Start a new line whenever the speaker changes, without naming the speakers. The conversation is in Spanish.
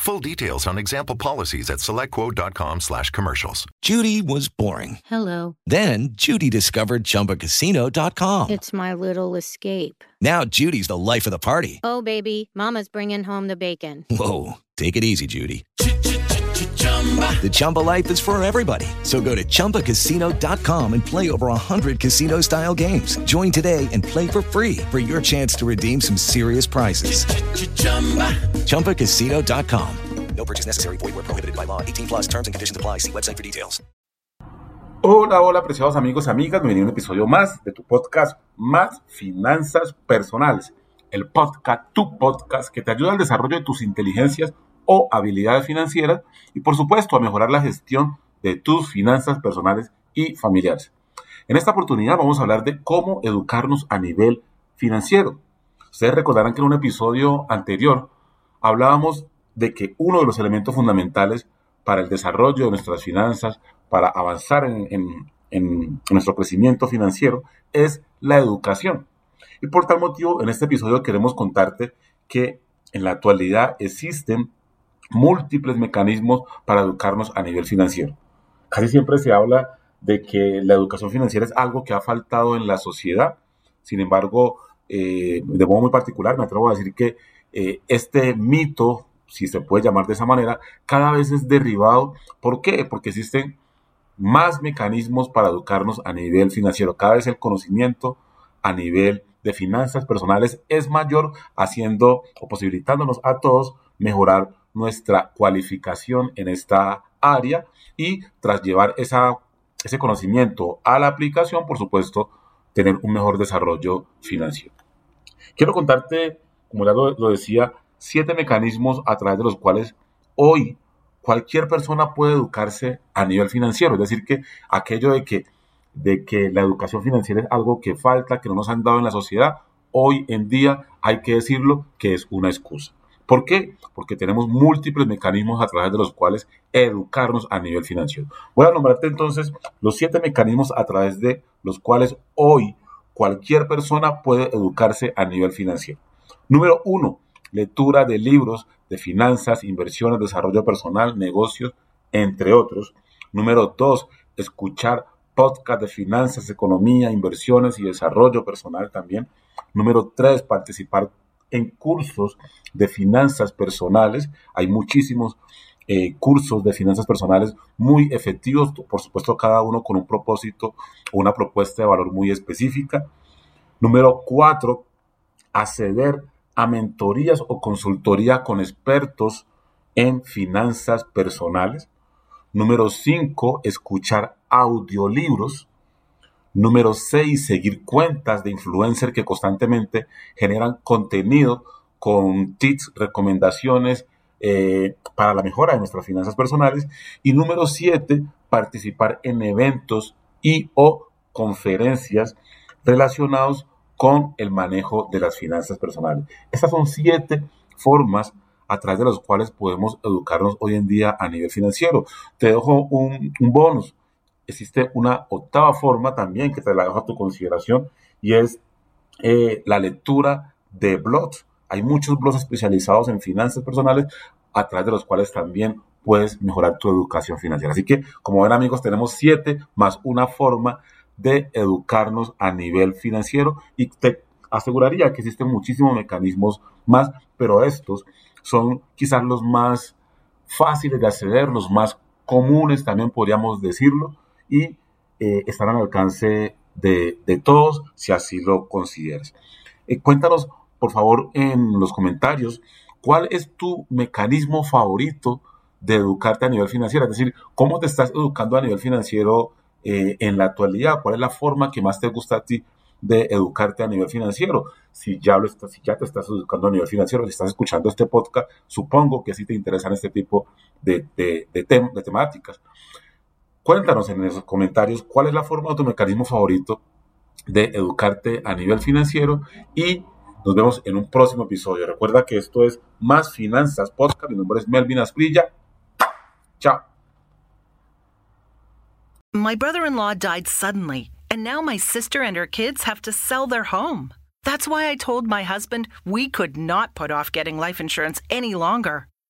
Full details on example policies at selectquote.com slash commercials.
Judy was boring.
Hello.
Then Judy discovered ChumbaCasino.com.
It's my little escape.
Now Judy's the life of the party.
Oh, baby, Mama's bringing home the bacon.
Whoa, take it easy, Judy. The Chumba life is for everybody. So go to ChumbaCasino.com and play over 100 casino style games. Join today and play for free for your chance to redeem some serious prizes. ChumbaCasino.com. No purchase necessary. Void where prohibited by law. 18 plus terms and conditions apply. See website for details.
Hola, hola, apreciados amigos y amigas. Bienvenido a un episodio más de tu podcast Más Finanzas Personales. El podcast, tu podcast que te ayuda al desarrollo de tus inteligencias o habilidades financieras y por supuesto a mejorar la gestión de tus finanzas personales y familiares. En esta oportunidad vamos a hablar de cómo educarnos a nivel financiero. Ustedes recordarán que en un episodio anterior hablábamos de que uno de los elementos fundamentales para el desarrollo de nuestras finanzas, para avanzar en, en nuestro crecimiento financiero, es la educación. Y por tal motivo, en este episodio queremos contarte que en la actualidad existen múltiples mecanismos para educarnos a nivel financiero. Casi siempre se habla de que la educación financiera es algo que ha faltado en la sociedad. Sin embargo, eh, de modo muy particular, me atrevo a decir que eh, este mito, si se puede llamar de esa manera, cada vez es derribado. ¿Por qué? Porque existen más mecanismos para educarnos a nivel financiero. Cada vez el conocimiento a nivel de finanzas personales es mayor, haciendo o posibilitándonos a todos mejorar nuestra cualificación en esta área y tras llevar esa, ese conocimiento a la aplicación, por supuesto, tener un mejor desarrollo financiero. Quiero contarte, como ya lo, lo decía, siete mecanismos a través de los cuales hoy cualquier persona puede educarse a nivel financiero. Es decir, que aquello de que, de que la educación financiera es algo que falta, que no nos han dado en la sociedad, hoy en día hay que decirlo que es una excusa. ¿Por qué? Porque tenemos múltiples mecanismos a través de los cuales educarnos a nivel financiero. Voy a nombrarte entonces los siete mecanismos a través de los cuales hoy cualquier persona puede educarse a nivel financiero. Número uno, lectura de libros de finanzas, inversiones, desarrollo personal, negocios, entre otros. Número dos, escuchar podcast de finanzas, economía, inversiones y desarrollo personal también. Número tres, participar en cursos de finanzas personales. Hay muchísimos eh, cursos de finanzas personales muy efectivos, por supuesto cada uno con un propósito o una propuesta de valor muy específica. Número cuatro, acceder a mentorías o consultoría con expertos en finanzas personales. Número cinco, escuchar audiolibros. Número 6, seguir cuentas de influencer que constantemente generan contenido con tips, recomendaciones eh, para la mejora de nuestras finanzas personales. Y número 7, participar en eventos y o conferencias relacionados con el manejo de las finanzas personales. Estas son siete formas a través de las cuales podemos educarnos hoy en día a nivel financiero. Te dejo un, un bonus existe una octava forma también que te la dejo a tu consideración y es eh, la lectura de blogs. Hay muchos blogs especializados en finanzas personales a través de los cuales también puedes mejorar tu educación financiera. Así que, como ven amigos, tenemos siete más una forma de educarnos a nivel financiero y te aseguraría que existen muchísimos mecanismos más, pero estos son quizás los más fáciles de acceder, los más comunes también podríamos decirlo, y eh, al alcance de, todos si así lo consideras. Eh, cuéntanos, por favor, en los comentarios, cuál es tu mecanismo favorito de educarte a nivel financiero, es decir, cómo te estás educando a nivel financiero eh, en la actualidad, cuál es la forma que más te gusta a ti de educarte a nivel financiero. Si ya, lo estás, si ya te estás educando a nivel financiero, si estás escuchando este podcast, supongo que sí te interesan este tipo de, de, de, de temáticas. Cuéntanos en esos comentarios cuál es la forma o tu mecanismo favorito de educarte a nivel financiero y nos vemos en un próximo episodio. Recuerda que esto es Más Finanzas Podcast. Mi nombre es Melvin Asprilla. Chao.
My brother in law died suddenly, and now my sister and her kids have to sell their home. That's why I told my husband we could not put off getting life insurance any longer.